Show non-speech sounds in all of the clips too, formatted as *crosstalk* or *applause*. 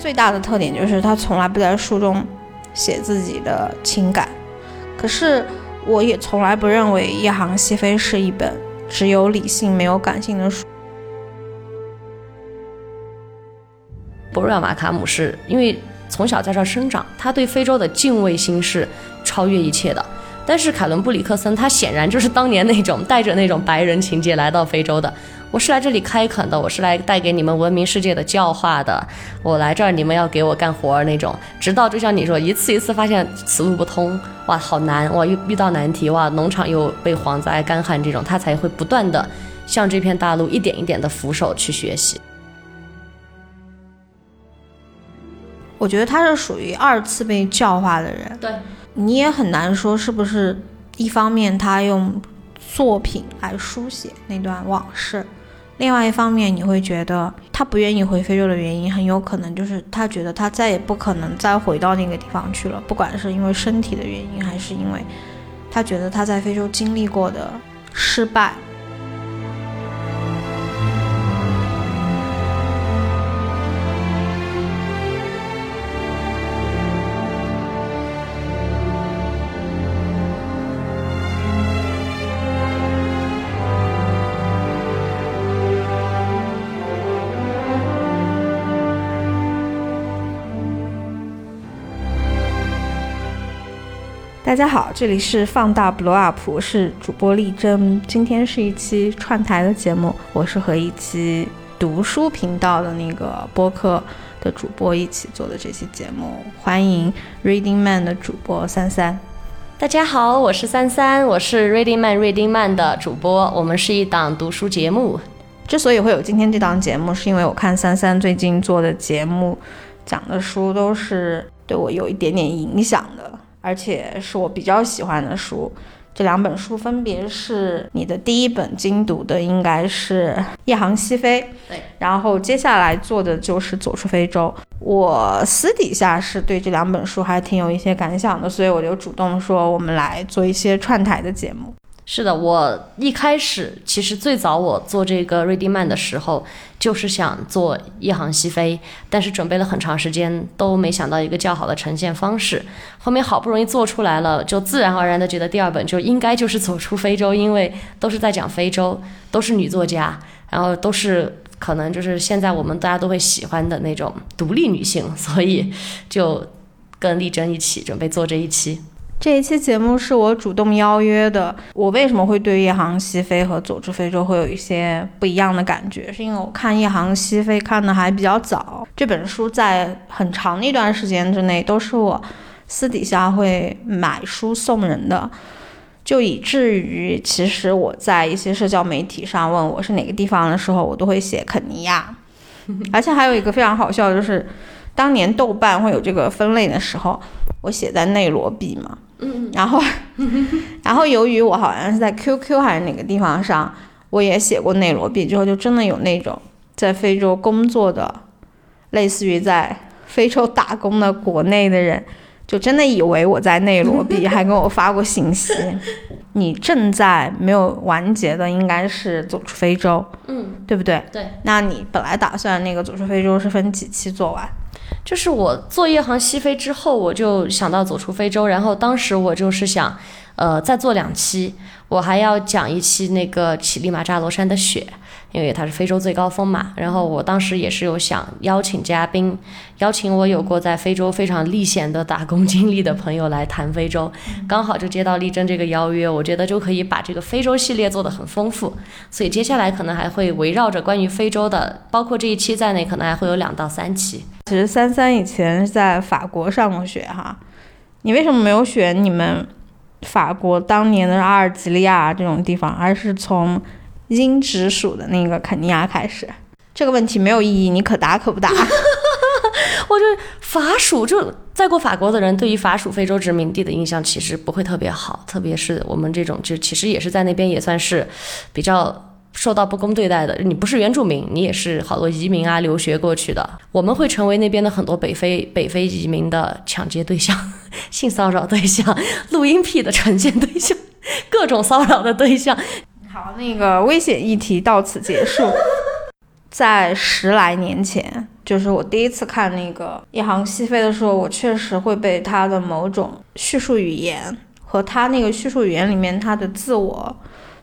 最大的特点就是他从来不在书中写自己的情感。可是我也从来不认为《夜航西飞》是一本只有理性没有感性的书。博瑞尔马卡姆是因为从小在这生长，他对非洲的敬畏心是超越一切的。但是凯伦布里克森他显然就是当年那种带着那种白人情节来到非洲的。我是来这里开垦的，我是来带给你们文明世界的教化的。我来这儿，你们要给我干活儿那种。直到就像你说，一次一次发现此路不通，哇，好难，哇，遇遇到难题，哇，农场又被蝗灾、干旱这种，他才会不断的向这片大陆一点一点的俯首去学习。我觉得他是属于二次被教化的人，对，你也很难说是不是一方面他用作品来书写那段往事，另外一方面你会觉得他不愿意回非洲的原因，很有可能就是他觉得他再也不可能再回到那个地方去了，不管是因为身体的原因，还是因为他觉得他在非洲经历过的失败。大家好，这里是放大 blow up，我是主播丽珍。今天是一期串台的节目，我是和一期读书频道的那个播客的主播一起做的这期节目。欢迎 Reading Man 的主播三三。大家好，我是三三，我是 Reading Man Reading Man 的主播。我们是一档读书节目。之所以会有今天这档节目，是因为我看三三最近做的节目讲的书都是对我有一点点影响的。而且是我比较喜欢的书，这两本书分别是你的第一本精读的，应该是《夜航西飞》，对，然后接下来做的就是《走出非洲》。我私底下是对这两本书还挺有一些感想的，所以我就主动说我们来做一些串台的节目。是的，我一开始其实最早我做这个 Reading Man 的时候，就是想做《夜航西飞》，但是准备了很长时间都没想到一个较好的呈现方式。后面好不容易做出来了，就自然而然的觉得第二本就应该就是走出非洲，因为都是在讲非洲，都是女作家，然后都是可能就是现在我们大家都会喜欢的那种独立女性，所以就跟丽珍一起准备做这一期。这一期节目是我主动邀约的。我为什么会对《夜航西飞》和《走出非洲》会有一些不一样的感觉？是因为我看《夜航西飞》看的还比较早，这本书在很长一段时间之内都是我私底下会买书送人的，就以至于其实我在一些社交媒体上问我是哪个地方的时候，我都会写肯尼亚。*laughs* 而且还有一个非常好笑，就是当年豆瓣会有这个分类的时候，我写在内罗毕嘛。嗯，然后，*laughs* 然后由于我好像是在 QQ 还是哪个地方上，我也写过内罗毕，之后就真的有那种在非洲工作的，类似于在非洲打工的国内的人，就真的以为我在内罗毕，还给我发过信息。*laughs* 你正在没有完结的应该是走出非洲，嗯，对不对？对。那你本来打算那个走出非洲是分几期做完？就是我做夜航西飞之后，我就想到走出非洲，然后当时我就是想，呃，再做两期，我还要讲一期那个乞力马扎罗山的雪。因为它是非洲最高峰嘛，然后我当时也是有想邀请嘉宾，邀请我有过在非洲非常历险的打工经历的朋友来谈非洲，刚好就接到丽珍这个邀约，我觉得就可以把这个非洲系列做得很丰富，所以接下来可能还会围绕着关于非洲的，包括这一期在内，可能还会有两到三期。其实三三以前是在法国上过学哈，你为什么没有选你们法国当年的阿尔及利亚这种地方，而是从？英直属的那个肯尼亚开始，这个问题没有意义，你可答可不答。*laughs* 我觉得法属就在过法国的人，对于法属非洲殖民地的印象其实不会特别好，特别是我们这种就其实也是在那边也算是比较受到不公对待的。你不是原住民，你也是好多移民啊留学过去的，我们会成为那边的很多北非北非移民的抢劫对象、*laughs* 性骚扰对象、录音癖的呈现对象、各种骚扰的对象。好，那个危险议题到此结束。*laughs* 在十来年前，就是我第一次看那个《一行西飞》的时候，我确实会被他的某种叙述语言和他那个叙述语言里面他的自我。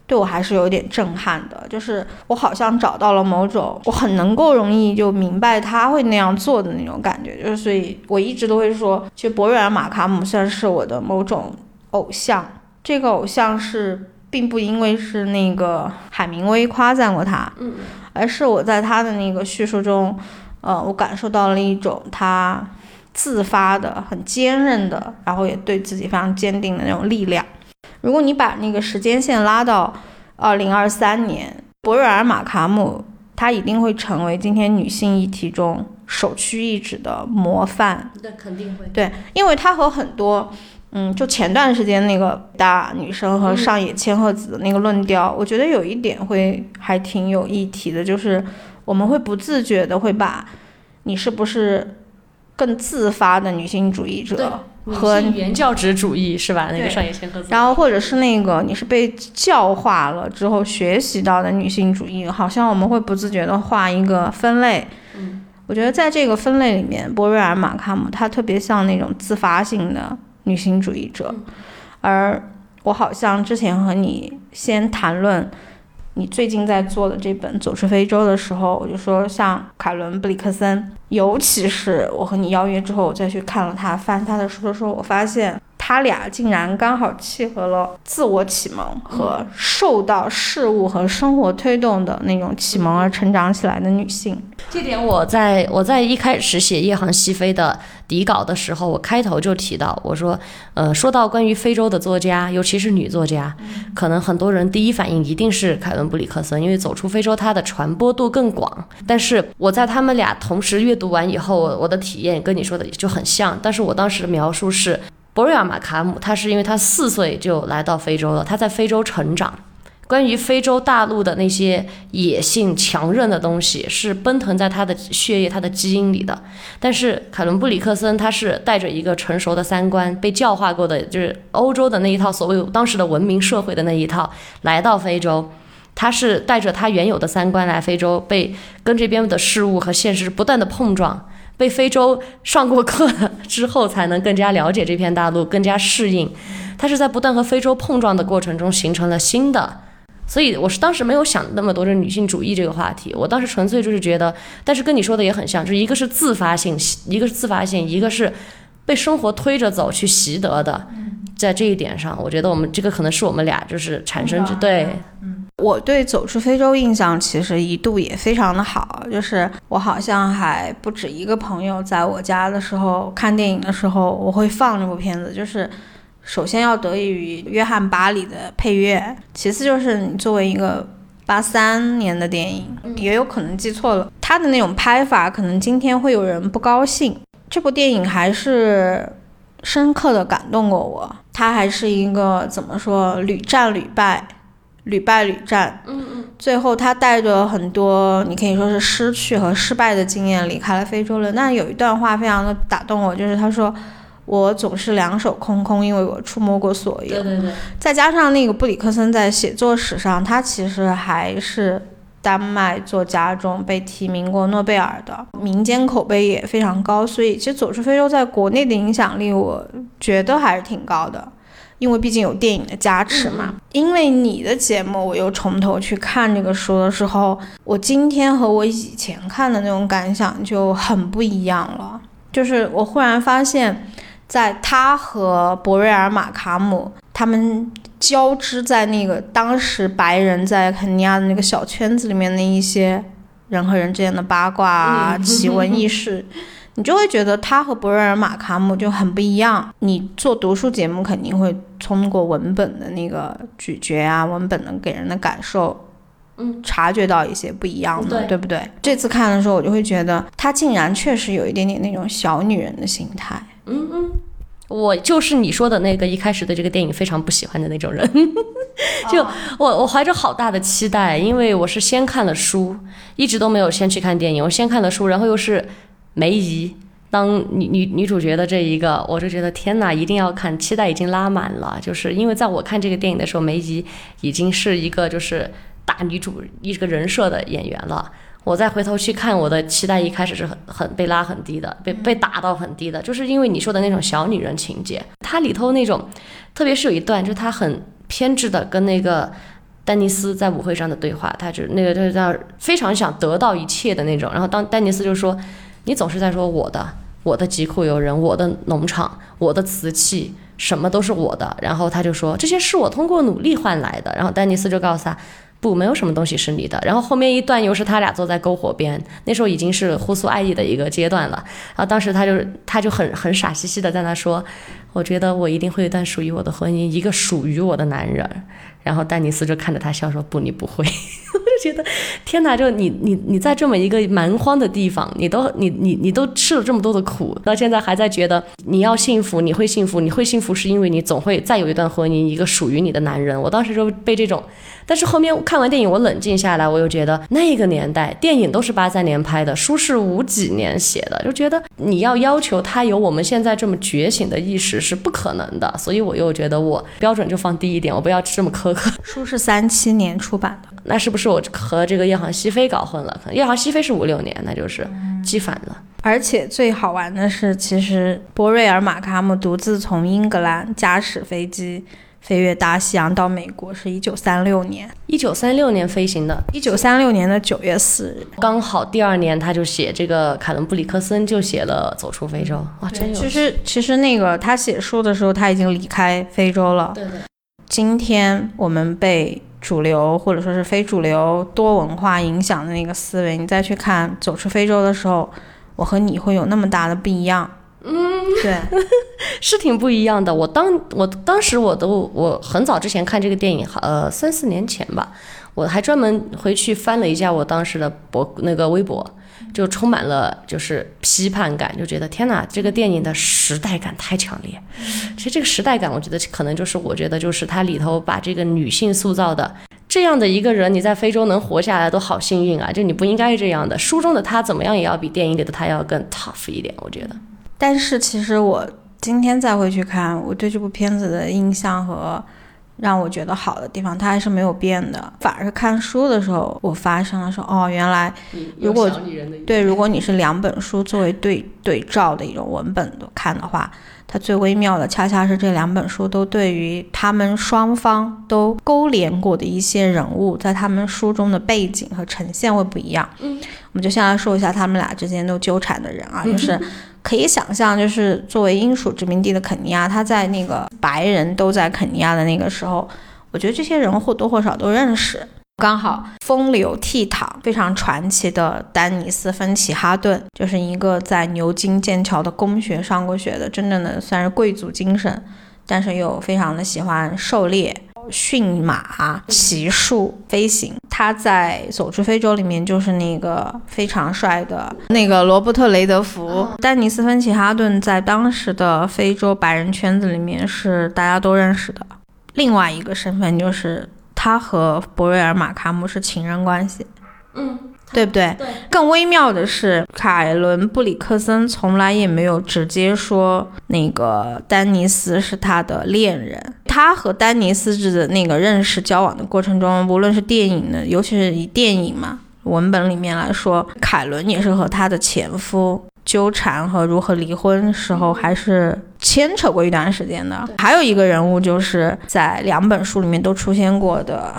对我还是有点震撼的，就是我好像找到了某种我很能够容易就明白他会那样做的那种感觉，就是所以我一直都会说，其实博瑞尔马卡姆算是我的某种偶像。这个偶像是并不因为是那个海明威夸赞过他，嗯，而是我在他的那个叙述中，呃，我感受到了一种他自发的、很坚韧的，然后也对自己非常坚定的那种力量。如果你把那个时间线拉到二零二三年，博瑞尔马卡姆，她一定会成为今天女性议题中首屈一指的模范。那肯定会。对，因为她和很多，嗯，就前段时间那个大女生和上野千鹤子的那个论调，我觉得有一点会还挺有议题的，就是我们会不自觉的会把你是不是更自发的女性主义者。和原教旨主义是吧？那个上野千鹤子。然后或者是那个你是被教化了之后学习到的女性主义，好像我们会不自觉的画一个分类。嗯，我觉得在这个分类里面，波瑞尔马卡姆他特别像那种自发性的女性主义者，而我好像之前和你先谈论。你最近在做的这本《走出非洲》的时候，我就说像凯伦·布里克森，尤其是我和你邀约之后，我再去看了他翻他的书的时候，我发现。他俩竟然刚好契合了自我启蒙和受到事物和生活推动的那种启蒙而成长起来的女性。这点我在我在一开始写《夜航西飞》的底稿的时候，我开头就提到，我说，呃，说到关于非洲的作家，尤其是女作家，可能很多人第一反应一定是凯伦布里克森，因为走出非洲，它的传播度更广。但是我在他们俩同时阅读完以后，我的体验跟你说的就很像。但是我当时的描述是。博瑞亚马卡姆，他是因为他四岁就来到非洲了，他在非洲成长。关于非洲大陆的那些野性、强韧的东西，是奔腾在他的血液、他的基因里的。但是凯伦布里克森，他是带着一个成熟的三观，被教化过的，就是欧洲的那一套所谓当时的文明社会的那一套，来到非洲，他是带着他原有的三观来非洲，被跟这边的事物和现实不断的碰撞。被非洲上过课之后，才能更加了解这片大陆，更加适应。它是在不断和非洲碰撞的过程中形成了新的。所以我是当时没有想那么多的女性主义这个话题，我当时纯粹就是觉得，但是跟你说的也很像，就是一个是自发性，一个是自发性，一个是被生活推着走去习得的。在这一点上，我觉得我们这个可能是我们俩就是产生对。我对走出非洲印象其实一度也非常的好，就是我好像还不止一个朋友在我家的时候看电影的时候，我会放这部片子。就是首先要得益于约翰巴里的配乐，其次就是你作为一个八三年的电影，也有可能记错了，他的那种拍法可能今天会有人不高兴。这部电影还是深刻的感动过我，它还是一个怎么说屡战屡败。屡败屡战，嗯嗯，最后他带着很多你可以说是失去和失败的经验离开了非洲了。那有一段话非常的打动我，就是他说：“我总是两手空空，因为我触摸过所有。”对对对。再加上那个布里克森在写作史上，他其实还是丹麦作家中被提名过诺贝尔的，民间口碑也非常高。所以其实走出非洲在国内的影响力，我觉得还是挺高的。因为毕竟有电影的加持嘛。因为你的节目，我又从头去看这个书的时候，我今天和我以前看的那种感想就很不一样了。就是我忽然发现，在他和博瑞尔马卡姆他们交织在那个当时白人在肯尼亚的那个小圈子里面的一些人和人之间的八卦啊、奇闻异事。你就会觉得他和博瑞尔马卡姆就很不一样。你做读书节目肯定会通过文本的那个咀嚼啊，文本能给人的感受，嗯，察觉到一些不一样的，对不对？这次看的时候，我就会觉得她竟然确实有一点点那种小女人的心态。嗯嗯，我就是你说的那个一开始对这个电影非常不喜欢的那种人。*laughs* 就我我怀着好大的期待，因为我是先看了书，一直都没有先去看电影。我先看了书，然后又是。梅姨当女女女主角的这一个，我就觉得天哪，一定要看，期待已经拉满了。就是因为在我看这个电影的时候，梅姨已经是一个就是大女主一个人设的演员了。我再回头去看，我的期待一开始是很很被拉很低的，被被打到很低的，就是因为你说的那种小女人情节，它里头那种，特别是有一段，就是她很偏执的跟那个丹尼斯在舞会上的对话，他就那个就是他非常想得到一切的那种，然后当丹尼斯就说，你总是在说我的，我的疾苦游人，我的农场，我的瓷器。什么都是我的，然后他就说这些是我通过努力换来的，然后丹尼斯就告诉他。不，没有什么东西是你的。然后后面一段又是他俩坐在篝火边，那时候已经是互诉爱意的。一个阶段了。然后当时他就他就很很傻兮兮的。在那说：“我觉得我一定会有一段属于我的。婚姻，一个属于我的。男人。”然后丹尼斯就看着他笑说：“不，你不会。” *laughs* 觉得天哪，就你你你在这么一个蛮荒的地方，你都你你你都吃了这么多的苦，到现在还在觉得你要幸福，你会幸福，你会幸福是因为你总会再有一段婚姻，一个属于你的男人。我当时就被这种。但是后面看完电影，我冷静下来，我又觉得那个年代电影都是八三年拍的，书是五几年写的，就觉得你要要求他有我们现在这么觉醒的意识是不可能的，所以我又觉得我标准就放低一点，我不要这么苛刻。*laughs* 书是三七年出版的，那是不是我和这个夜航西飞搞混了？可能夜航西飞是五六年，那就是记反了。而且最好玩的是，其实博瑞尔马卡姆独自从英格兰驾驶飞机。飞越大西洋到美国是一九三六年，一九三六年飞行的，一九三六年的九月四日，刚好第二年他就写这个凯伦布里克森就写了《走出非洲》哇，真有。其实其实那个他写书的时候他已经离开非洲了。对对。今天我们被主流或者说是非主流多文化影响的那个思维，你再去看《走出非洲》的时候，我和你会有那么大的不一样。嗯，对，*laughs* 是挺不一样的。我当我当时我都我很早之前看这个电影，呃，三四年前吧，我还专门回去翻了一下我当时的博那个微博，就充满了就是批判感，就觉得天哪，这个电影的时代感太强烈。其实这个时代感，我觉得可能就是我觉得就是它里头把这个女性塑造的这样的一个人，你在非洲能活下来都好幸运啊！就你不应该是这样的。书中的她怎么样也要比电影里的她要更 tough 一点，我觉得。但是其实我今天再回去看，我对这部片子的印象和让我觉得好的地方，它还是没有变的。反而是看书的时候，我发生了说，哦，原来如果对，如果你是两本书作为对对照的一种文本的看的话，它最微妙的恰恰是这两本书都对于他们双方都勾连过的一些人物，在他们书中的背景和呈现会不一样。嗯，我们就先来说一下他们俩之间都纠缠的人啊，就是。可以想象，就是作为英属殖民地的肯尼亚，他在那个白人都在肯尼亚的那个时候，我觉得这些人或多或少都认识。刚好风流倜傥、非常传奇的丹尼斯·芬奇哈顿，就是一个在牛津、剑桥的公学上过学的，真正的算是贵族精神，但是又非常的喜欢狩猎。驯马、骑术、飞行，他在《走出非洲》里面就是那个非常帅的那个罗伯特·雷德福。丹尼斯·芬奇哈顿在当时的非洲白人圈子里面是大家都认识的。另外一个身份就是他和博瑞尔·马卡姆是情人关系。嗯。对不对？对。更微妙的是，凯伦布里克森从来也没有直接说那个丹尼斯是他的恋人。他和丹尼斯的那个认识交往的过程中，无论是电影的，尤其是以电影嘛文本里面来说，凯伦也是和他的前夫纠缠和如何离婚时候，还是牵扯过一段时间的。还有一个人物就是在两本书里面都出现过的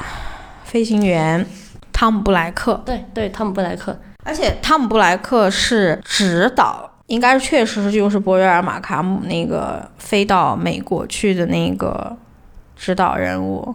飞行员。汤姆布莱克，对对，汤姆布莱克，而且汤姆布莱克是指导，应该是确实就是博瑞尔马卡姆那个飞到美国去的那个指导人物，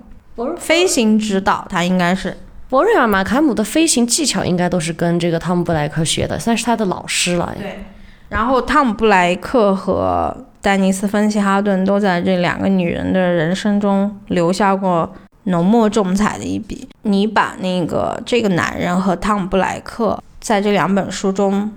飞行指导，他应该是博瑞尔马卡姆的飞行技巧应该都是跟这个汤姆布莱克学的，算是他的老师了。对，然后汤姆布莱克和丹尼斯芬奇哈顿都在这两个女人的人生中留下过。浓墨重彩的一笔，你把那个这个男人和汤姆布莱克在这两本书中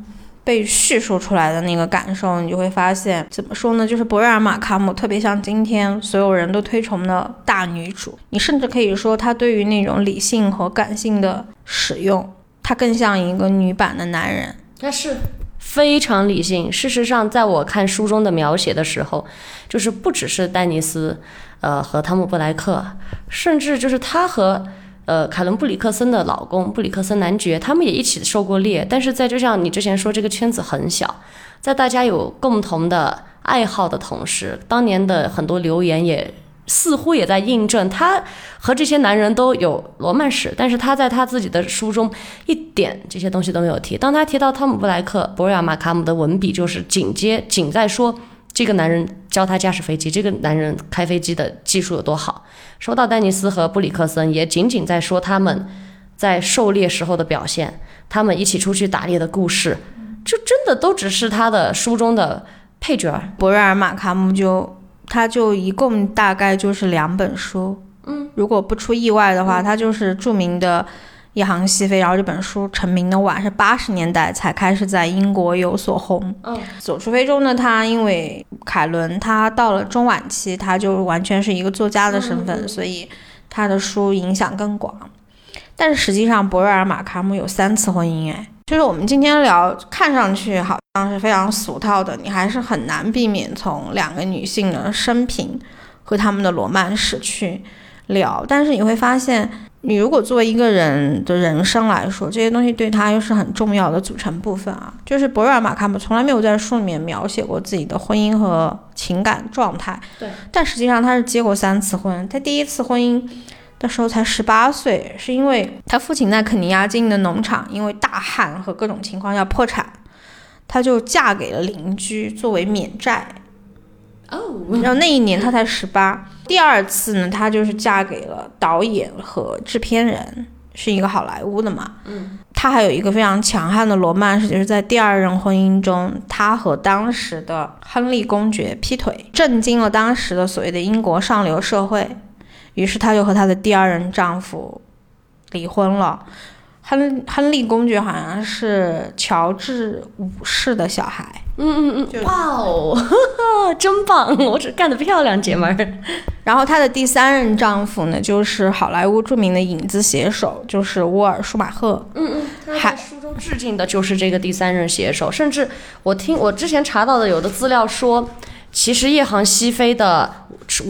被叙述出来的那个感受，你就会发现，怎么说呢？就是博瑞尔马卡姆特别像今天所有人都推崇的大女主，你甚至可以说，她对于那种理性和感性的使用，她更像一个女版的男人。但是非常理性。事实上，在我看书中的描写的时候，就是不只是丹尼斯。呃，和汤姆布莱克，甚至就是他和呃，凯伦布里克森的老公布里克森男爵，他们也一起受过猎，但是在就像你之前说，这个圈子很小，在大家有共同的爱好的同时，当年的很多留言也似乎也在印证，他和这些男人都有罗曼史，但是他在他自己的书中一点这些东西都没有提。当他提到汤姆布莱克、博瑞尔马卡姆的文笔，就是紧接紧在说。这个男人教他驾驶飞机，这个男人开飞机的技术有多好？说到丹尼斯和布里克森，也仅仅在说他们在狩猎时候的表现，他们一起出去打猎的故事，就真的都只是他的书中的配角。博瑞尔马卡姆就他就一共大概就是两本书，嗯，如果不出意外的话，他就是著名的。一行西飞，然后这本书成名的晚，是八十年代才开始在英国有所红。嗯，走出非洲呢，他因为凯伦他到了中晚期，他就完全是一个作家的身份，所以他的书影响更广。但是实际上，博瑞尔马卡姆有三次婚姻，哎，就是我们今天聊，看上去好像是非常俗套的，你还是很难避免从两个女性的生平和他们的罗曼史去聊，但是你会发现。你如果作为一个人的人生来说，这些东西对他又是很重要的组成部分啊。就是博瑞尔马卡姆从来没有在书里面描写过自己的婚姻和情感状态。对。但实际上他是结过三次婚。他第一次婚姻的时候才十八岁，是因为他父亲在肯尼亚经营的农场因为大旱和各种情况要破产，他就嫁给了邻居作为免债。哦。然后那一年她才十八。第二次呢，她就是嫁给了导演和制片人，是一个好莱坞的嘛。嗯，她还有一个非常强悍的罗曼史，就是在第二任婚姻中，她和当时的亨利公爵劈腿，震惊了当时的所谓的英国上流社会。于是她就和她的第二任丈夫离婚了。亨亨利公爵好像是乔治五世的小孩。嗯嗯嗯，哇哦，*laughs* 真棒！我只干得漂亮，姐们儿。然后她的第三任丈夫呢，就是好莱坞著名的影子写手，就是沃尔舒马赫。嗯嗯，他在书中致敬的就是这个第三任写手。甚至我听我之前查到的有的资料说，其实夜航西飞的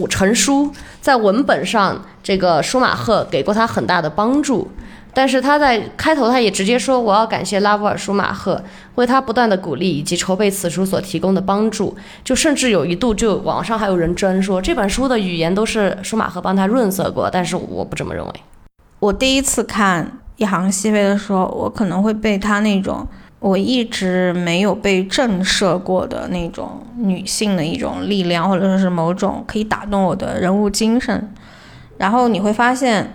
成书在文本上，这个舒马赫给过他很大的帮助。但是他在开头，他也直接说：“我要感谢拉波尔舒马赫为他不断的鼓励以及筹备此书所提供的帮助。”就甚至有一度，就网上还有人争说这本书的语言都是舒马赫帮他润色过。但是我不这么认为。我第一次看《一行西飞》的时候，我可能会被他那种我一直没有被震慑过的那种女性的一种力量，或者说是某种可以打动我的人物精神。然后你会发现。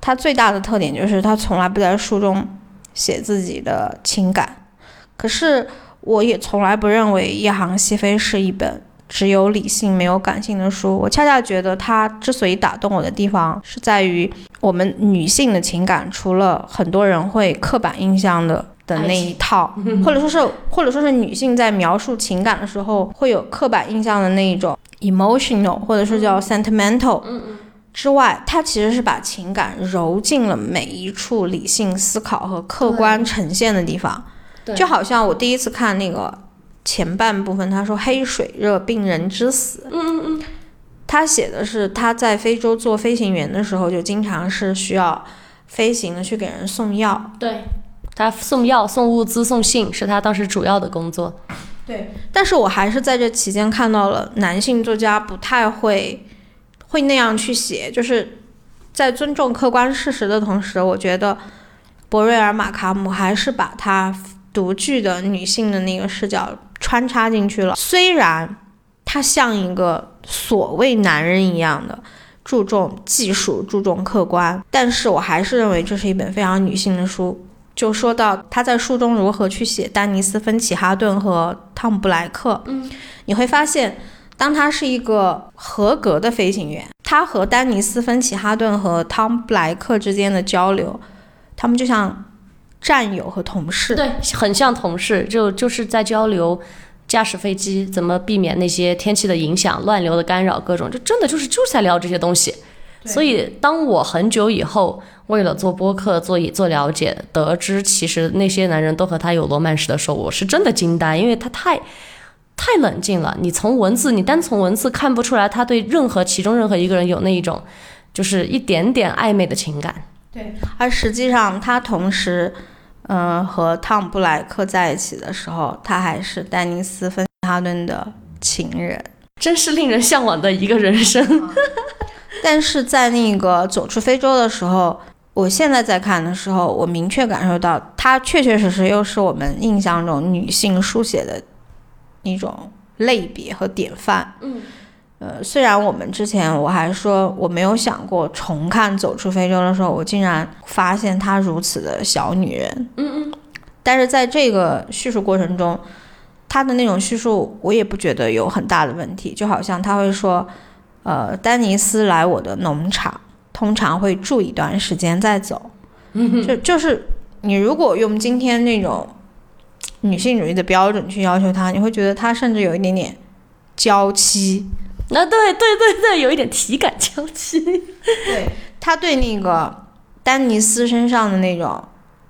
他最大的特点就是他从来不在书中写自己的情感，可是我也从来不认为《夜航西飞》是一本只有理性没有感性的书。我恰恰觉得它之所以打动我的地方，是在于我们女性的情感，除了很多人会刻板印象的的那一套，*laughs* 或者说是或者说是女性在描述情感的时候会有刻板印象的那一种 emotional，或者是叫 sentimental。之外，他其实是把情感揉进了每一处理性思考和客观呈现的地方，就好像我第一次看那个前半部分，他说黑水热病人之死，嗯嗯嗯，他写的是他在非洲做飞行员的时候，就经常是需要飞行的去给人送药，对他送药、送物资、送信是他当时主要的工作，对，但是我还是在这期间看到了男性作家不太会。会那样去写，就是在尊重客观事实的同时，我觉得博瑞尔马卡姆还是把他独具的女性的那个视角穿插进去了。虽然他像一个所谓男人一样的注重技术、注重客观，但是我还是认为这是一本非常女性的书。就说到他在书中如何去写丹尼斯·芬奇哈顿和汤姆·布莱克，嗯，你会发现。当他是一个合格的飞行员，他和丹尼斯·芬奇哈顿和汤布莱克之间的交流，他们就像战友和同事，对，很像同事，就就是在交流驾驶飞机怎么避免那些天气的影响、乱流的干扰，各种，就真的就是就是在聊这些东西。所以，当我很久以后为了做播客、做做了解，得知其实那些男人都和他有罗曼史的时候，我是真的惊呆，因为他太。太冷静了，你从文字，你单从文字看不出来他对任何其中任何一个人有那一种，就是一点点暧昧的情感。对，而实际上他同时，嗯、和汤姆布莱克在一起的时候，他还是丹尼斯芬哈顿的情人。真是令人向往的一个人生。*laughs* 但是在那个走出非洲的时候，我现在在看的时候，我明确感受到，他确确实实又是我们印象中女性书写的一种类别和典范。嗯，呃，虽然我们之前我还说我没有想过重看《走出非洲》的时候，我竟然发现她如此的小女人。嗯嗯，但是在这个叙述过程中，她的那种叙述我也不觉得有很大的问题，就好像他会说，呃，丹尼斯来我的农场，通常会住一段时间再走。嗯 *laughs* 就就是你如果用今天那种女性主义的标准去要求他，你会觉得他甚至有一点点娇妻。啊，对对对对，有一点体感娇妻。*laughs* 对他对那个丹尼斯身上的那种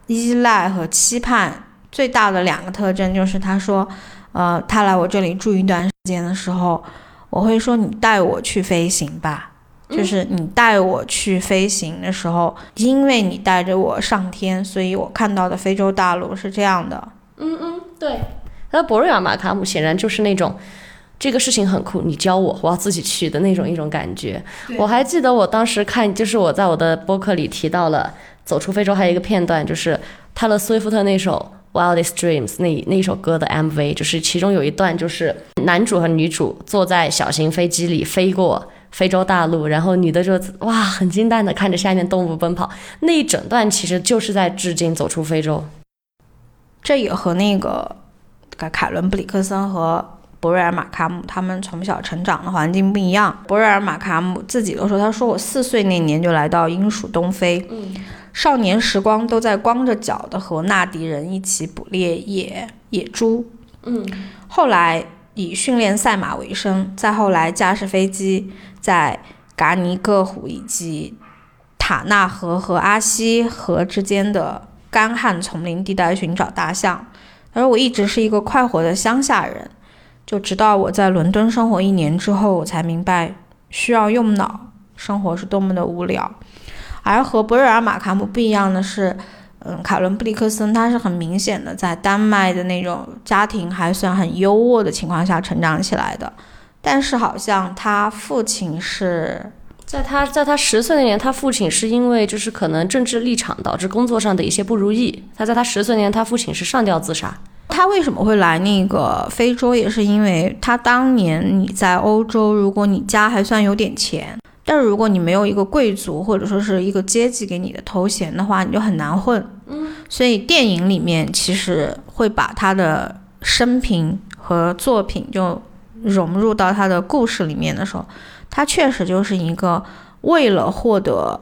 依赖和期盼，最大的两个特征就是他说，呃，他来我这里住一段时间的时候，我会说你带我去飞行吧。就是你带我去飞行的时候，因为你带着我上天，所以我看到的非洲大陆是这样的。嗯嗯，对。那博瑞尔马卡姆显然就是那种。这个事情很酷，你教我，我要自己去的那种一种感觉。我还记得我当时看，就是我在我的播客里提到了《走出非洲》，还有一个片段，就是泰勒·斯威夫特那首《Wildest Dreams》那那一首歌的 MV，就是其中有一段，就是男主和女主坐在小型飞机里飞过非洲大陆，然后女的就哇很惊叹的看着下面动物奔跑，那一整段其实就是在致敬《走出非洲》。这也和那个凯伦·布里克森和博瑞尔·马卡姆他们从小成长的环境不一样。博瑞尔·马卡姆自己都说：“他说我四岁那年就来到英属东非，嗯少年时光都在光着脚的和纳迪人一起捕猎野野猪。嗯后来以训练赛马为生，再后来驾驶飞机在嘎尼各湖以及塔纳河和阿西河之间的干旱丛林地带寻找大象。他说我一直是一个快活的乡下人。”就直到我在伦敦生活一年之后，我才明白需要用脑，生活是多么的无聊。而和博瑞尔·马卡姆不一样的是，嗯，卡伦·布里克森他是很明显的在丹麦的那种家庭还算很优渥的情况下成长起来的，但是好像他父亲是在他在他十岁那年，他父亲是因为就是可能政治立场导致工作上的一些不如意。他在他十岁那年，他父亲是上吊自杀。他为什么会来那个非洲，也是因为他当年你在欧洲，如果你家还算有点钱，但是如果你没有一个贵族或者说是一个阶级给你的头衔的话，你就很难混。嗯，所以电影里面其实会把他的生平和作品就融入到他的故事里面的时候，他确实就是一个为了获得。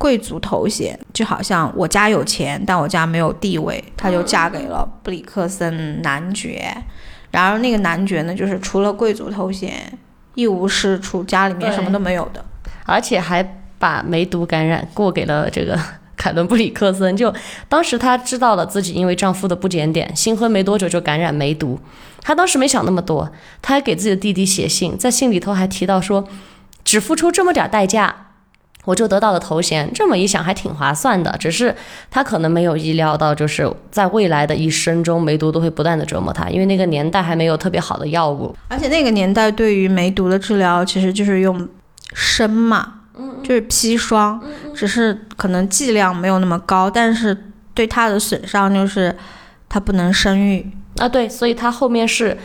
贵族头衔就好像我家有钱，但我家没有地位，她就嫁给了布里克森男爵。然而那个男爵呢，就是除了贵族头衔一无是处，家里面什么都没有的，而且还把梅毒感染过给了这个凯伦布里克森。就当时她知道了自己因为丈夫的不检点，新婚没多久就感染梅毒，她当时没想那么多，她还给自己的弟弟写信，在信里头还提到说，只付出这么点代价。我就得到了头衔，这么一想还挺划算的。只是她可能没有意料到，就是在未来的一生中，梅毒都会不断的折磨她，因为那个年代还没有特别好的药物，而且那个年代对于梅毒的治疗其实就是用砷嘛，就是砒霜，只是可能剂量没有那么高，但是对他的损伤就是他不能生育啊，对，所以他后面是，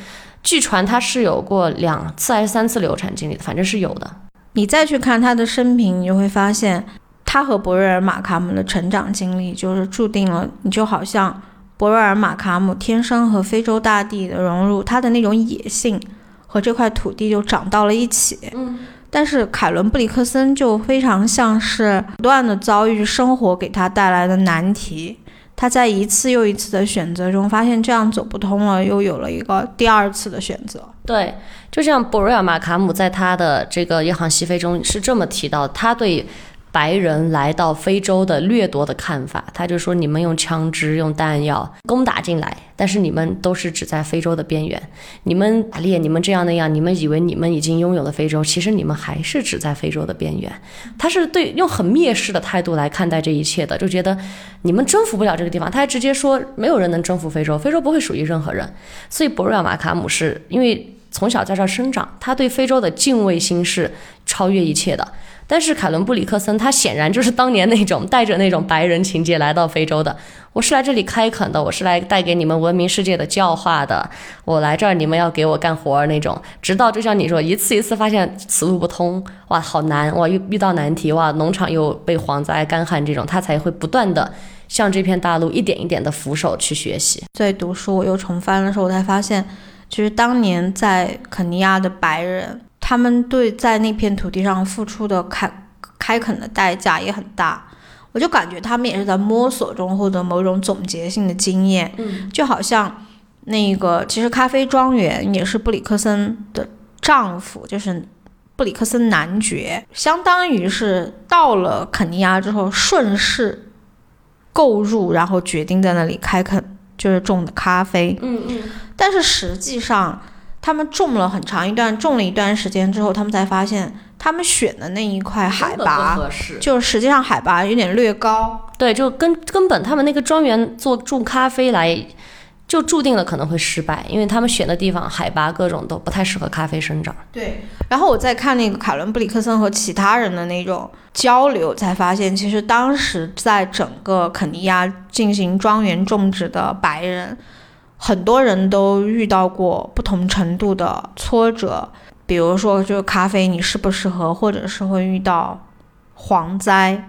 据传他是有过两次还是三次流产经历的，反正是有的。你再去看他的生平，你就会发现，他和博瑞尔·马卡姆的成长经历就是注定了，你就好像博瑞尔·马卡姆天生和非洲大地的融入，他的那种野性和这块土地就长到了一起。嗯，但是凯伦·布里克森就非常像是不断的遭遇生活给他带来的难题，他在一次又一次的选择中发现这样走不通了，又有了一个第二次的选择。对，就像博瑞尔·马卡姆在他的这个《夜航西飞》中是这么提到，他对白人来到非洲的掠夺的看法。他就说：“你们用枪支、用弹药攻打进来，但是你们都是只在非洲的边缘。你们打猎，你们这样那样，你们以为你们已经拥有了非洲，其实你们还是只在非洲的边缘。”他是对用很蔑视的态度来看待这一切的，就觉得你们征服不了这个地方。他还直接说：“没有人能征服非洲，非洲不会属于任何人。”所以博瑞尔马卡姆是因为。从小在这儿生长，他对非洲的敬畏心是超越一切的。但是凯伦布里克森，他显然就是当年那种带着那种白人情节来到非洲的。我是来这里开垦的，我是来带给你们文明世界的教化的。我来这儿，你们要给我干活儿那种。直到就像你说，一次一次发现此路不通，哇，好难，哇，遇遇到难题，哇，农场又被蝗灾、干旱这种，他才会不断的向这片大陆一点一点的俯首去学习。在读书，我又重翻的时候，我才发现。其实当年在肯尼亚的白人，他们对在那片土地上付出的开开垦的代价也很大。我就感觉他们也是在摸索中获得某种总结性的经验。嗯，就好像那个，其实咖啡庄园也是布里克森的丈夫，就是布里克森男爵，相当于是到了肯尼亚之后顺势购入，然后决定在那里开垦。就是种的咖啡，嗯嗯，但是实际上，他们种了很长一段，种了一段时间之后，他们才发现，他们选的那一块海拔，就实际上海拔有点略高，对，就根根本他们那个庄园做种咖啡来。就注定了可能会失败，因为他们选的地方海拔各种都不太适合咖啡生长。对，然后我再看那个卡伦布里克森和其他人的那种交流，才发现其实当时在整个肯尼亚进行庄园种植的白人，很多人都遇到过不同程度的挫折，比如说就咖啡你适不适合，或者是会遇到蝗灾，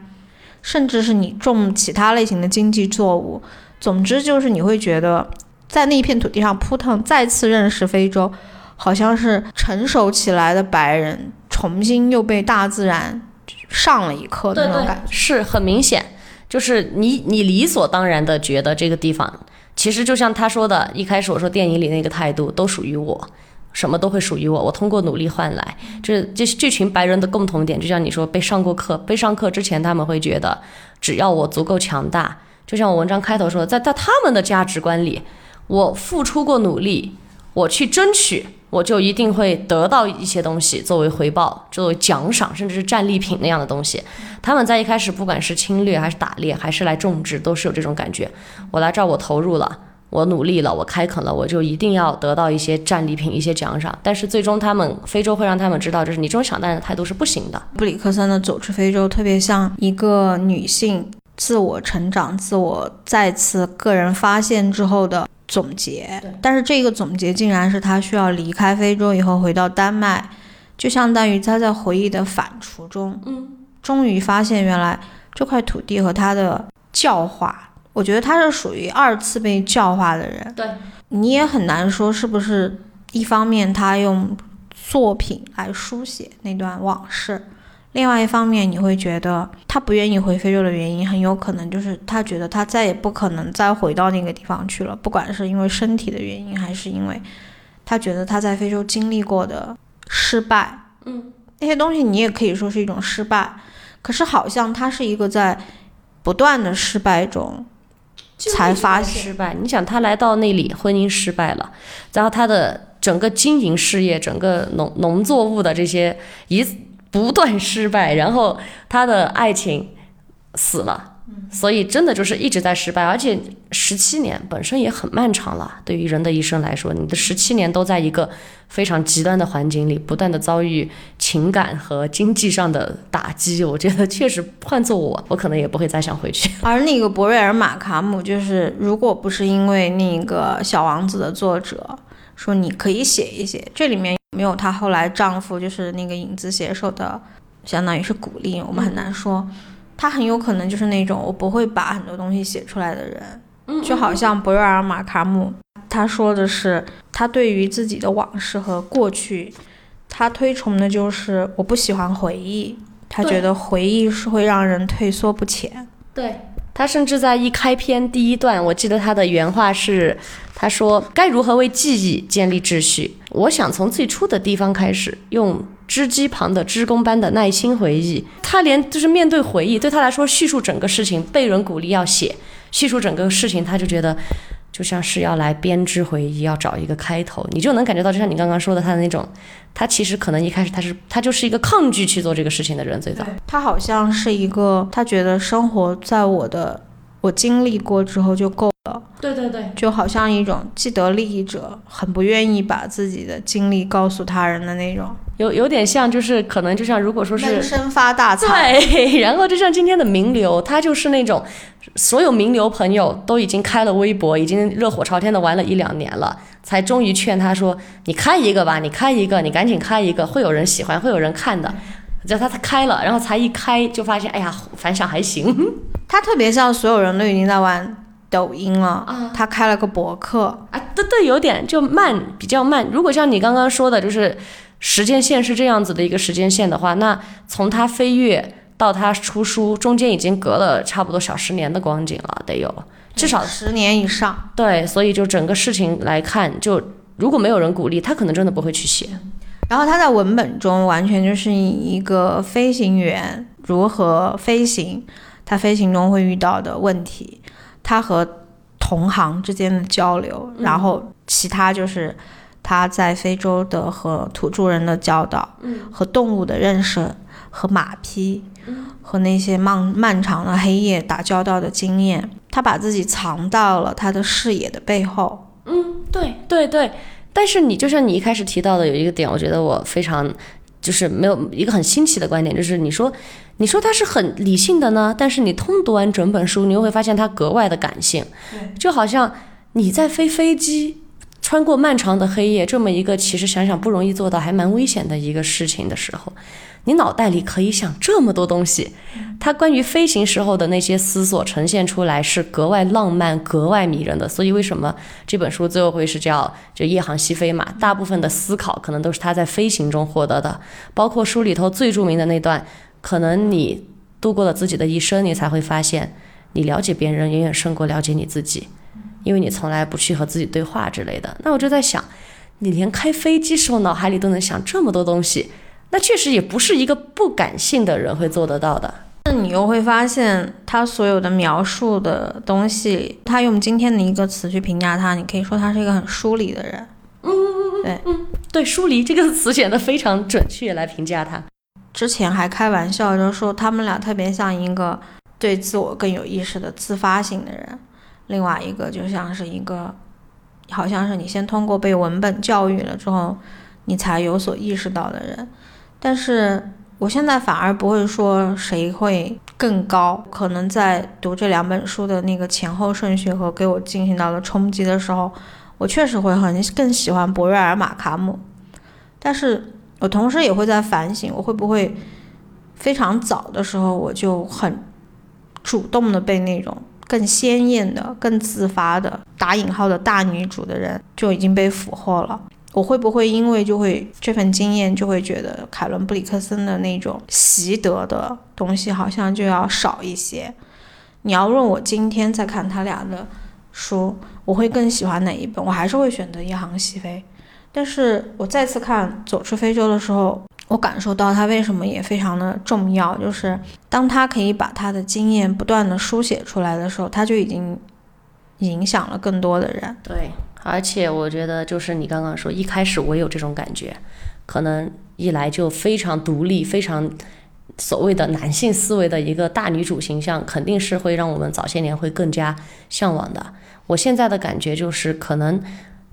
甚至是你种其他类型的经济作物，总之就是你会觉得。在那一片土地上扑腾，再次认识非洲，好像是成熟起来的白人重新又被大自然上了一课的那种感觉，是很明显。就是你你理所当然的觉得这个地方，其实就像他说的，一开始我说电影里那个态度都属于我，什么都会属于我，我通过努力换来。这这这群白人的共同点，就像你说被上过课，被上课之前他们会觉得，只要我足够强大，就像我文章开头说，在在他们的价值观里。我付出过努力，我去争取，我就一定会得到一些东西作为回报，作为奖赏，甚至是战利品那样的东西。他们在一开始，不管是侵略还是打猎，还是来种植，都是有这种感觉。我来这儿，我投入了，我努力了，我开垦了，我就一定要得到一些战利品、一些奖赏。但是最终，他们非洲会让他们知道，就是你这种想当然的态度是不行的。布里克森的《走出非洲》特别像一个女性自我成长、自我再次个人发现之后的。总结，但是这个总结竟然是他需要离开非洲以后回到丹麦，就相当于他在回忆的反刍中，嗯，终于发现原来这块土地和他的教化，我觉得他是属于二次被教化的人。对，你也很难说是不是一方面他用作品来书写那段往事。另外一方面，你会觉得他不愿意回非洲的原因，很有可能就是他觉得他再也不可能再回到那个地方去了，不管是因为身体的原因，还是因为他觉得他在非洲经历过的失败，嗯，那些东西你也可以说是一种失败，可是好像他是一个在不断的失败中才发现失败。你想，他来到那里，婚姻失败了，然后他的整个经营事业，整个农农作物的这些一。不断失败，然后他的爱情死了，所以真的就是一直在失败，而且十七年本身也很漫长了。对于人的一生来说，你的十七年都在一个非常极端的环境里，不断的遭遇情感和经济上的打击，我觉得确实换做我，我可能也不会再想回去。*laughs* 而那个博瑞尔马卡姆，就是如果不是因为那个小王子的作者说你可以写一写，这里面。没有她后来丈夫就是那个影子写手的，相当于是鼓励，我们很难说，她很有可能就是那种我不会把很多东西写出来的人，就好像博瑞尔马卡姆，他说的是他对于自己的往事和过去，他推崇的就是我不喜欢回忆，他觉得回忆是会让人退缩不前。对他甚至在一开篇第一段，我记得他的原话是。他说：“该如何为记忆建立秩序？我想从最初的地方开始，用织机旁的织工般的耐心回忆。他连就是面对回忆，对他来说叙述整个事情，被人鼓励要写，叙述整个事情，他就觉得就像是要来编织回忆，要找一个开头，你就能感觉到，就像你刚刚说的，他的那种，他其实可能一开始他是他就是一个抗拒去做这个事情的人，最早。他好像是一个，他觉得生活在我的我经历过之后就够了，对对对，就好像一种既得利益者，很不愿意把自己的经历告诉他人的那种。有有点像，就是可能就像如果说是闷声发大财，对，*laughs* 然后就像今天的名流，他就是那种所有名流朋友都已经开了微博，已经热火朝天的玩了一两年了，才终于劝他说：“你开一个吧，你开一个，你赶紧开一个，会有人喜欢，会有人看的。”叫他他开了，然后才一开就发现，哎呀，反响还行。*laughs* 他特别像所有人都已经在玩抖音了，他开了个博客啊，对对，有点就慢，比较慢。如果像你刚刚说的，就是时间线是这样子的一个时间线的话，那从他飞跃到他出书，中间已经隔了差不多小十年的光景了，得有至少十年以上。对，所以就整个事情来看，就如果没有人鼓励，他可能真的不会去写。然后他在文本中完全就是以一个飞行员如何飞行，他飞行中会遇到的问题，他和同行之间的交流，然后其他就是他在非洲的和土著人的教导，和动物的认识，和马匹，和那些漫漫长的黑夜打交道的经验，他把自己藏到了他的视野的背后。嗯，对对对。但是你就像你一开始提到的有一个点，我觉得我非常就是没有一个很新奇的观点，就是你说你说他是很理性的呢，但是你通读完整本书，你又会发现他格外的感性，就好像你在飞飞机穿过漫长的黑夜这么一个其实想想不容易做到还蛮危险的一个事情的时候。你脑袋里可以想这么多东西，他关于飞行时候的那些思索呈现出来是格外浪漫、格外迷人的。所以为什么这本书最后会是叫就夜航西飞嘛？大部分的思考可能都是他在飞行中获得的，包括书里头最著名的那段，可能你度过了自己的一生，你才会发现，你了解别人远远胜过了解你自己，因为你从来不去和自己对话之类的。那我就在想，你连开飞机时候脑海里都能想这么多东西。那确实也不是一个不感性的人会做得到的。那你又会发现，他所有的描述的东西，他用今天的一个词去评价他，你可以说他是一个很疏离的人。嗯嗯嗯，对，嗯对，疏离这个词显得非常准确来评价他。之前还开玩笑，就说他们俩特别像一个对自我更有意识的自发性的人，另外一个就像是一个，好像是你先通过被文本教育了之后，你才有所意识到的人。但是我现在反而不会说谁会更高，可能在读这两本书的那个前后顺序和给我进行到了冲击的时候，我确实会很更喜欢博瑞尔·马卡姆。但是我同时也会在反省，我会不会非常早的时候我就很主动的被那种更鲜艳的、更自发的打引号的大女主的人就已经被俘获了。我会不会因为就会这份经验，就会觉得凯伦布里克森的那种习得的东西好像就要少一些？你要问我今天在看他俩的书，我会更喜欢哪一本？我还是会选择《一航西飞》。但是我再次看《走出非洲》的时候，我感受到他为什么也非常的重要，就是当他可以把他的经验不断的书写出来的时候，他就已经影响了更多的人。对。而且我觉得，就是你刚刚说，一开始我有这种感觉，可能一来就非常独立、非常所谓的男性思维的一个大女主形象，肯定是会让我们早些年会更加向往的。我现在的感觉就是，可能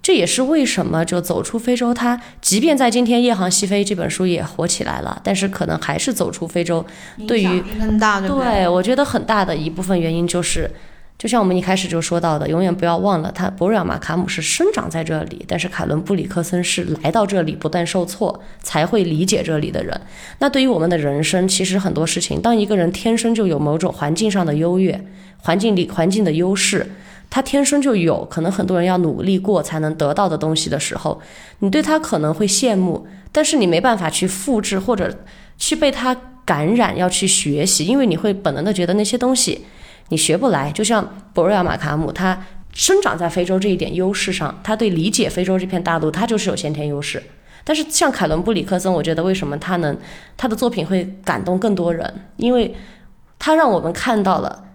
这也是为什么就走出非洲，它即便在今天《夜航西飞》这本书也火起来了，但是可能还是走出非洲，对于很大的对，我觉得很大的一部分原因就是。就像我们一开始就说到的，永远不要忘了，他博瑞尔马卡姆是生长在这里，但是凯伦布里克森是来到这里不断受挫才会理解这里的人。那对于我们的人生，其实很多事情，当一个人天生就有某种环境上的优越，环境里环境的优势，他天生就有可能很多人要努力过才能得到的东西的时候，你对他可能会羡慕，但是你没办法去复制或者去被他感染，要去学习，因为你会本能的觉得那些东西。你学不来，就像博瑞亚马卡姆，他生长在非洲这一点优势上，他对理解非洲这片大陆，他就是有先天优势。但是像凯伦布里克森，我觉得为什么他能他的作品会感动更多人，因为他让我们看到了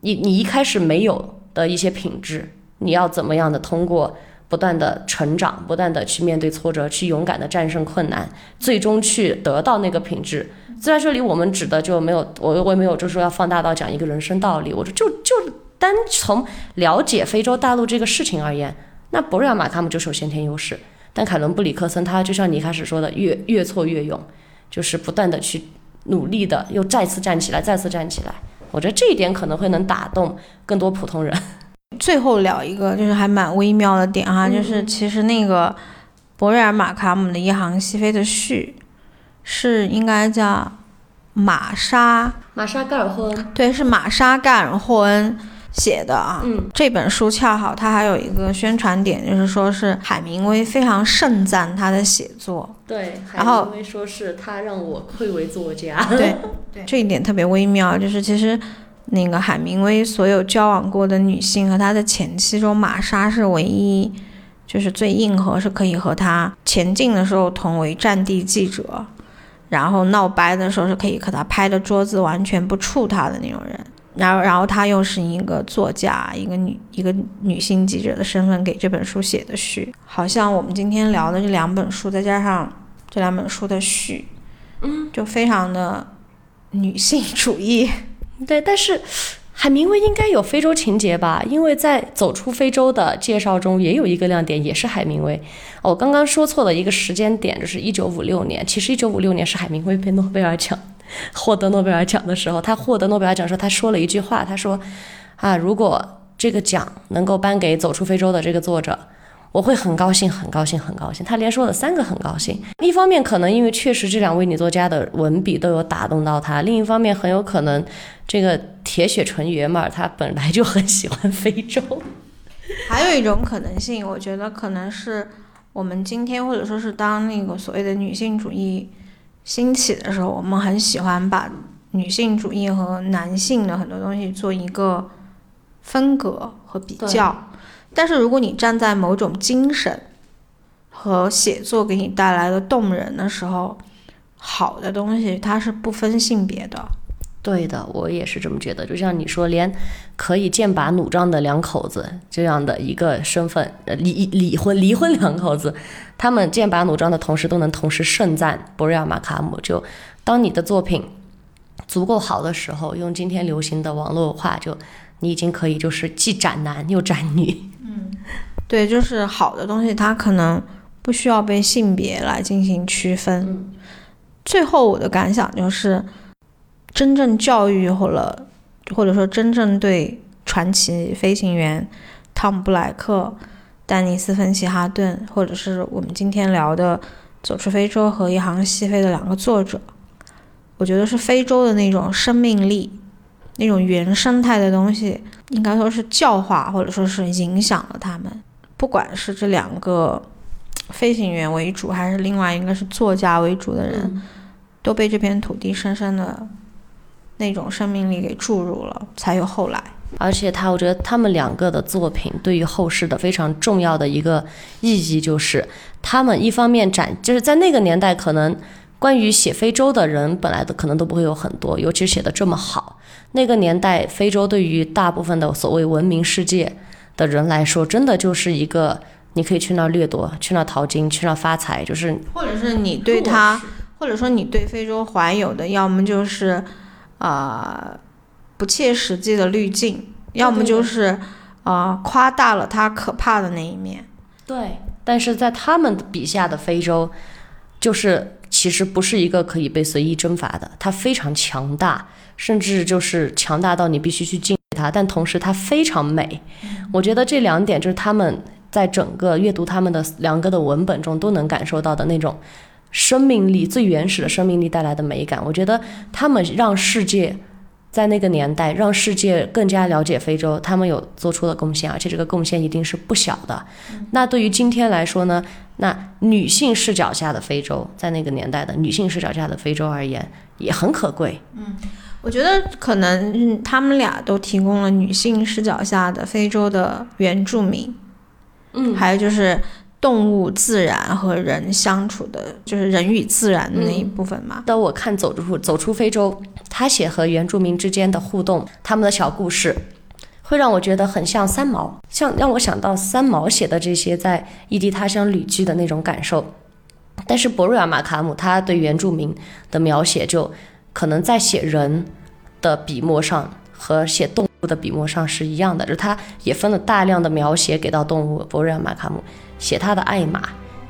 你你一开始没有的一些品质，你要怎么样的通过不断的成长，不断的去面对挫折，去勇敢的战胜困难，最终去得到那个品质。虽然这里我们指的就没有我我也没有就是说要放大到讲一个人生道理，我说就就单从了解非洲大陆这个事情而言，那博瑞尔马卡姆就是有先天优势。但凯伦布里克森他就像你一开始说的，越越挫越勇，就是不断的去努力的，又再次站起来，再次站起来。我觉得这一点可能会能打动更多普通人。*laughs* 最后聊一个就是还蛮微妙的点哈，嗯就是其实那个博瑞尔马卡姆的一行西非的序是应该叫玛莎，玛莎盖尔霍恩，对，是玛莎盖尔霍恩写的啊。嗯，这本书恰好它还有一个宣传点，就是说是海明威非常盛赞他的写作，对，然后海明威说是他让我愧为作家。*laughs* *laughs* 对，这一点特别微妙，就是其实那个海明威所有交往过的女性和他的前妻中，玛莎是唯一，就是最硬核，是可以和他前进的时候同为战地记者，然后闹掰的时候是可以和他拍着桌子完全不触他的那种人。然后，然后她又是一个作家，一个女一个女性记者的身份给这本书写的序，好像我们今天聊的这两本书，再加上这两本书的序，嗯，就非常的女性主义。*laughs* 对，但是海明威应该有非洲情节吧？因为在《走出非洲》的介绍中也有一个亮点，也是海明威。哦我刚刚说错了一个时间点，就是一九五六年。其实一九五六年是海明威被诺贝尔奖获得诺贝尔奖的时候，他获得诺贝尔奖的时候，他说了一句话，他说：“啊，如果这个奖能够颁给《走出非洲》的这个作者。”我会很高兴，很高兴，很高兴。他连说了三个很高兴。一方面，可能因为确实这两位女作家的文笔都有打动到他；另一方面，很有可能这个铁血纯爷们儿他本来就很喜欢非洲。*laughs* 还有一种可能性，我觉得可能是我们今天或者说是当那个所谓的女性主义兴起的时候，我们很喜欢把女性主义和男性的很多东西做一个分隔和比较。但是如果你站在某种精神和写作给你带来的动人的时候，好的东西它是不分性别的。对的，我也是这么觉得。就像你说，连可以剑拔弩张的两口子这样的一个身份，呃，离离婚离婚两口子，他们剑拔弩张的同时，都能同时盛赞博瑞亚马卡姆。就当你的作品足够好的时候，用今天流行的网络话，就你已经可以就是既斩男又斩女。嗯对，就是好的东西，它可能不需要被性别来进行区分。嗯最后我的感想就是，真正教育或者或者说真正对传奇飞行员汤姆布莱克、丹尼斯芬奇哈顿，或者是我们今天聊的《走出非洲》和《一行西飞》的两个作者，我觉得是非洲的那种生命力。那种原生态的东西，应该说是教化或者说是影响了他们。不管是这两个飞行员为主，还是另外一个是作家为主的人，嗯都被这片土地深深的那种生命力给注入了，才有后来。而且他，我觉得他们两个的作品对于后世的非常重要的一个意义，就是他们一方面展，就是在那个年代，可能关于写非洲的人本来的可能都不会有很多，尤其是写的这么好。那个年代，非洲对于大部分的所谓文明世界的人来说，真的就是一个你可以去那儿掠夺，去那儿淘金，去那儿发财，就是或者是你对他，或者说你对非洲怀有的，要么就是呃不切实际的滤镜，要么就是呃夸大了它可怕的那一面。对，但是在他们笔下的非洲，就是其实不是一个可以被随意征伐的，它非常强大，甚至就是强大到你必须去敬它，但同时它非常美。我觉得这两点就是他们在整个阅读他们的两个的文本中都能感受到的那种生命力，最原始的生命力带来的美感。我觉得他们让世界。在那个年代，让世界更加了解非洲，他们有做出的贡献，而且这个贡献一定是不小的。那对于今天来说呢？那女性视角下的非洲，在那个年代的女性视角下的非洲而言，也很可贵。嗯我觉得可能嗯他们俩都提供了女性视角下的非洲的原住民，嗯还有就是动物、自然和人相处的，就是人与自然的那一部分嘛。当我看走出走出非洲，他写和原住民之间的互动，他们的小故事，会让我觉得很像三毛，像让我想到三毛写的这些在异地他乡旅居的那种感受。但是博瑞尔马卡姆他对原住民的描写，就可能在写人的笔墨上和写动物的笔墨上是一样的，就是他也分了大量的描写给到动物。博瑞尔马卡姆写他的爱马，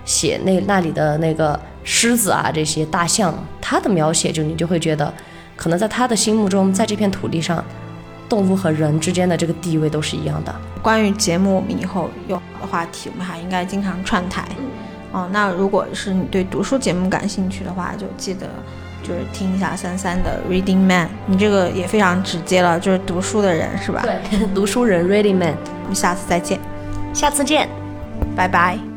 写那那里的那个狮子啊，这些大象，他的描写就你就会觉得，可能在他的心目中，在这片土地上，动物和人之间的这个地位都是一样的。关于节目，我们以后有好的话题，我们还应该经常串台。哦，那如果是你对读书节目感兴趣的话，就记得就是听一下三三的 Reading Man，你这个也非常直接了，就是读书的人是吧？对，*laughs* 读书人 Reading Man，我们下次再见，下次见。拜拜。